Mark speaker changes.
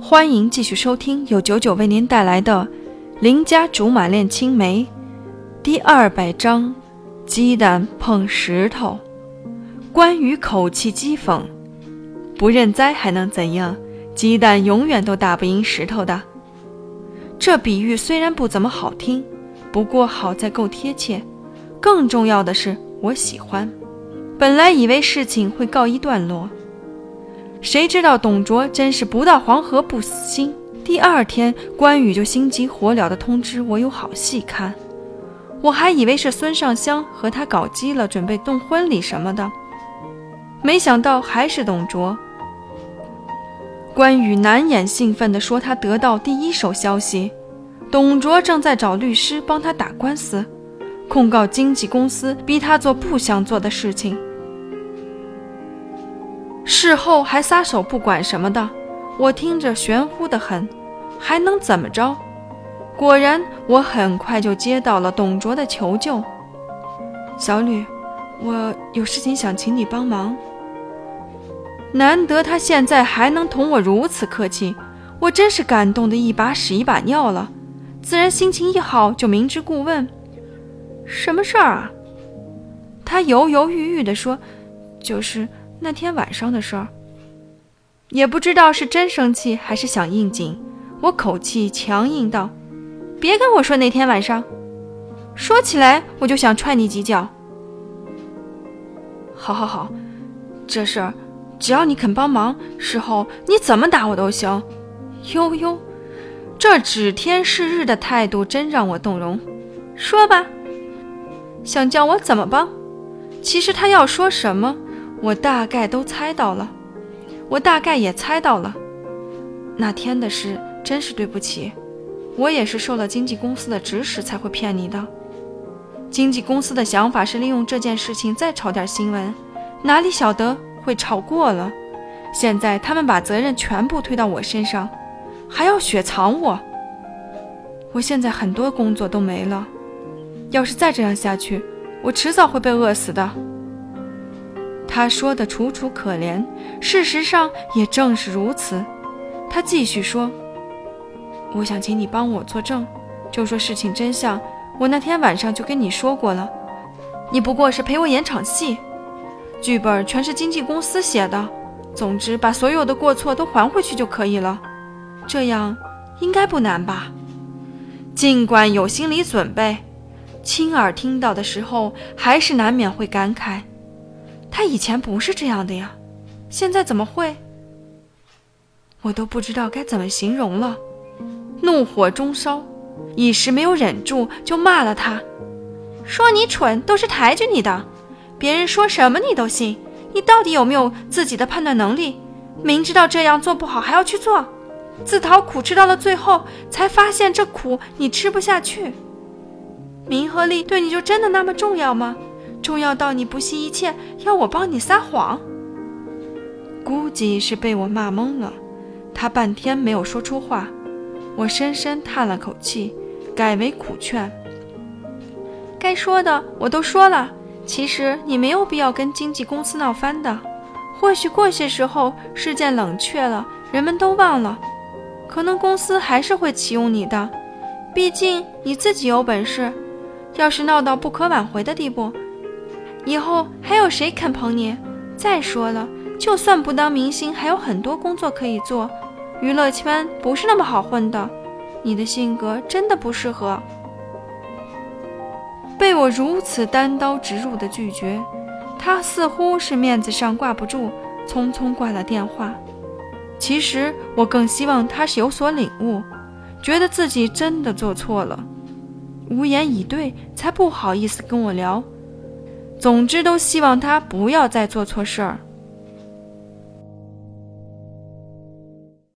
Speaker 1: 欢迎继续收听由九九为您带来的《邻家竹马恋青梅》第二百章：鸡蛋碰石头。关羽口气讥讽：“不认栽还能怎样？鸡蛋永远都打不赢石头的。”这比喻虽然不怎么好听，不过好在够贴切。更重要的是，我喜欢。本来以为事情会告一段落。谁知道董卓真是不到黄河不死心。第二天，关羽就心急火燎地通知我有好戏看。我还以为是孙尚香和他搞基了，准备动婚礼什么的，没想到还是董卓。关羽难掩兴奋地说：“他得到第一手消息，董卓正在找律师帮他打官司，控告经纪公司逼他做不想做的事情。”事后还撒手不管什么的，我听着玄乎的很，还能怎么着？果然，我很快就接到了董卓的求救。小吕，我有事情想请你帮忙。难得他现在还能同我如此客气，我真是感动的一把屎一把尿了。自然心情一好就明知故问：“什么事儿啊？”他犹犹豫豫地说：“就是。”那天晚上的事儿，也不知道是真生气还是想应景，我口气强硬道：“别跟我说那天晚上，说起来我就想踹你几脚。”好好好，这事儿只要你肯帮忙，事后你怎么打我都行。呦呦，这指天誓日的态度真让我动容。说吧，想叫我怎么帮？其实他要说什么？我大概都猜到了，我大概也猜到了，那天的事真是对不起，我也是受了经纪公司的指使才会骗你的。经纪公司的想法是利用这件事情再炒点新闻，哪里晓得会炒过了。现在他们把责任全部推到我身上，还要雪藏我。我现在很多工作都没了，要是再这样下去，我迟早会被饿死的。他说的楚楚可怜，事实上也正是如此。他继续说：“我想请你帮我作证，就说事情真相。我那天晚上就跟你说过了，你不过是陪我演场戏，剧本全是经纪公司写的。总之，把所有的过错都还回去就可以了。这样应该不难吧？尽管有心理准备，亲耳听到的时候，还是难免会感慨。”他以前不是这样的呀，现在怎么会？我都不知道该怎么形容了。怒火中烧，一时没有忍住，就骂了他，说你蠢都是抬举你的，别人说什么你都信，你到底有没有自己的判断能力？明知道这样做不好还要去做，自讨苦吃到了最后，才发现这苦你吃不下去。名和利对你就真的那么重要吗？重要到你不惜一切要我帮你撒谎？估计是被我骂懵了，他半天没有说出话。我深深叹了口气，改为苦劝：“该说的我都说了。其实你没有必要跟经纪公司闹翻的。或许过些时候事件冷却了，人们都忘了，可能公司还是会启用你的。毕竟你自己有本事。要是闹到不可挽回的地步，以后还有谁肯捧你？再说了，就算不当明星，还有很多工作可以做。娱乐圈不是那么好混的，你的性格真的不适合。被我如此单刀直入的拒绝，他似乎是面子上挂不住，匆匆挂了电话。其实我更希望他是有所领悟，觉得自己真的做错了，无言以对，才不好意思跟我聊。总之，都希望他不要再做错事儿。